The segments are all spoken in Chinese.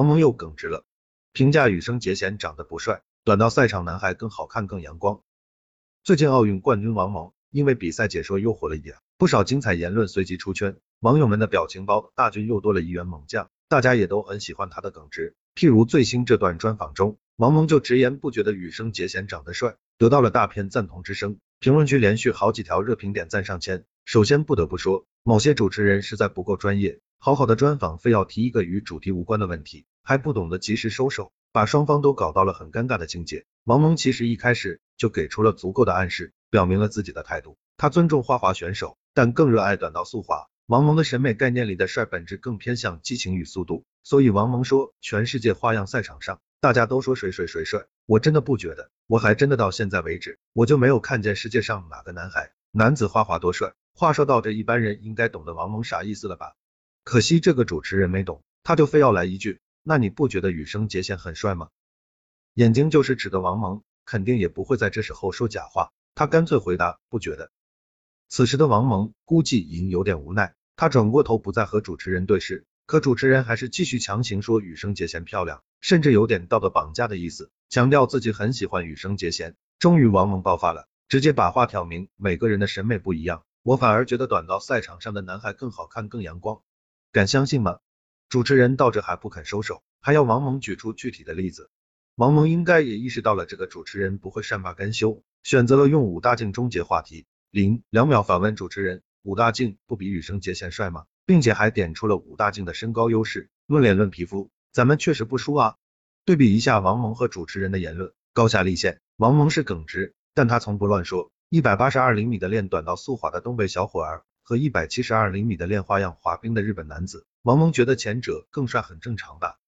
王蒙又耿直了，评价羽生结弦长得不帅，短道赛场男孩更好看更阳光。最近奥运冠军王蒙因为比赛解说又火了一点，不少精彩言论随即出圈，网友们的表情包大军又多了一员猛将，大家也都很喜欢他的耿直。譬如最新这段专访中，王蒙就直言不觉得羽生结弦长得帅，得到了大片赞同之声，评论区连续好几条热评点赞上千。首先不得不说，某些主持人实在不够专业，好好的专访非要提一个与主题无关的问题，还不懂得及时收手，把双方都搞到了很尴尬的境界。王蒙其实一开始就给出了足够的暗示，表明了自己的态度。他尊重花滑选手，但更热爱短道速滑。王蒙的审美概念里的帅本质更偏向激情与速度，所以王蒙说，全世界花样赛场上，大家都说谁谁谁帅，我真的不觉得，我还真的到现在为止，我就没有看见世界上哪个男孩男子花滑多帅。话说到这，一般人应该懂得王蒙啥意思了吧？可惜这个主持人没懂，他就非要来一句，那你不觉得羽生结弦很帅吗？眼睛就是指的王蒙，肯定也不会在这时候说假话，他干脆回答不觉得。此时的王蒙估计已经有点无奈，他转过头不再和主持人对视，可主持人还是继续强行说羽生结弦漂亮，甚至有点道德绑架的意思，强调自己很喜欢羽生结弦。终于王蒙爆发了，直接把话挑明，每个人的审美不一样。我反而觉得短道赛场上的男孩更好看、更阳光，敢相信吗？主持人到这还不肯收手，还要王蒙举出具体的例子。王蒙应该也意识到了这个主持人不会善罢甘休，选择了用武大靖终结话题。零两秒反问主持人：武大靖不比羽生结弦帅吗？并且还点出了武大靖的身高优势。论脸论皮肤，咱们确实不输啊。对比一下王蒙和主持人的言论，高下立现。王蒙是耿直，但他从不乱说。一百八十二厘米的练短道速滑的东北小伙儿和一百七十二厘米的练花样滑冰的日本男子，王蒙觉得前者更帅很正常吧。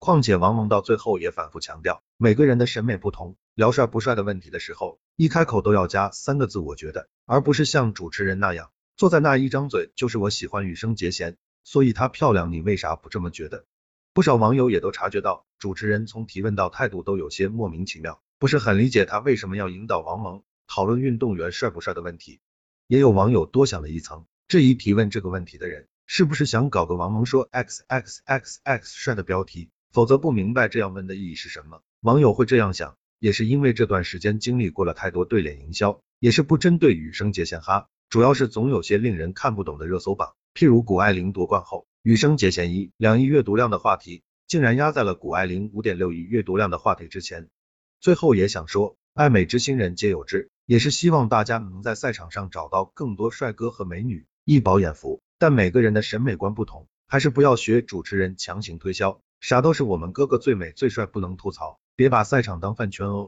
况且王蒙到最后也反复强调，每个人的审美不同，聊帅不帅的问题的时候，一开口都要加三个字，我觉得，而不是像主持人那样坐在那一张嘴就是我喜欢羽生结弦，所以她漂亮，你为啥不这么觉得？不少网友也都察觉到，主持人从提问到态度都有些莫名其妙，不是很理解他为什么要引导王蒙。讨论运动员帅不帅的问题，也有网友多想了一层，质疑提问这个问题的人是不是想搞个王蒙说 X X X X 帅的标题，否则不明白这样问的意义是什么。网友会这样想，也是因为这段时间经历过了太多对脸营销，也是不针对羽生结弦哈，主要是总有些令人看不懂的热搜榜，譬如谷爱凌夺冠后，羽生结弦一两亿阅读量的话题，竟然压在了谷爱凌五点六亿阅读量的话题之前。最后也想说，爱美之心人皆有之。也是希望大家能在赛场上找到更多帅哥和美女，一饱眼福。但每个人的审美观不同，还是不要学主持人强行推销，啥都是我们哥哥最美最帅，不能吐槽，别把赛场当饭圈哦。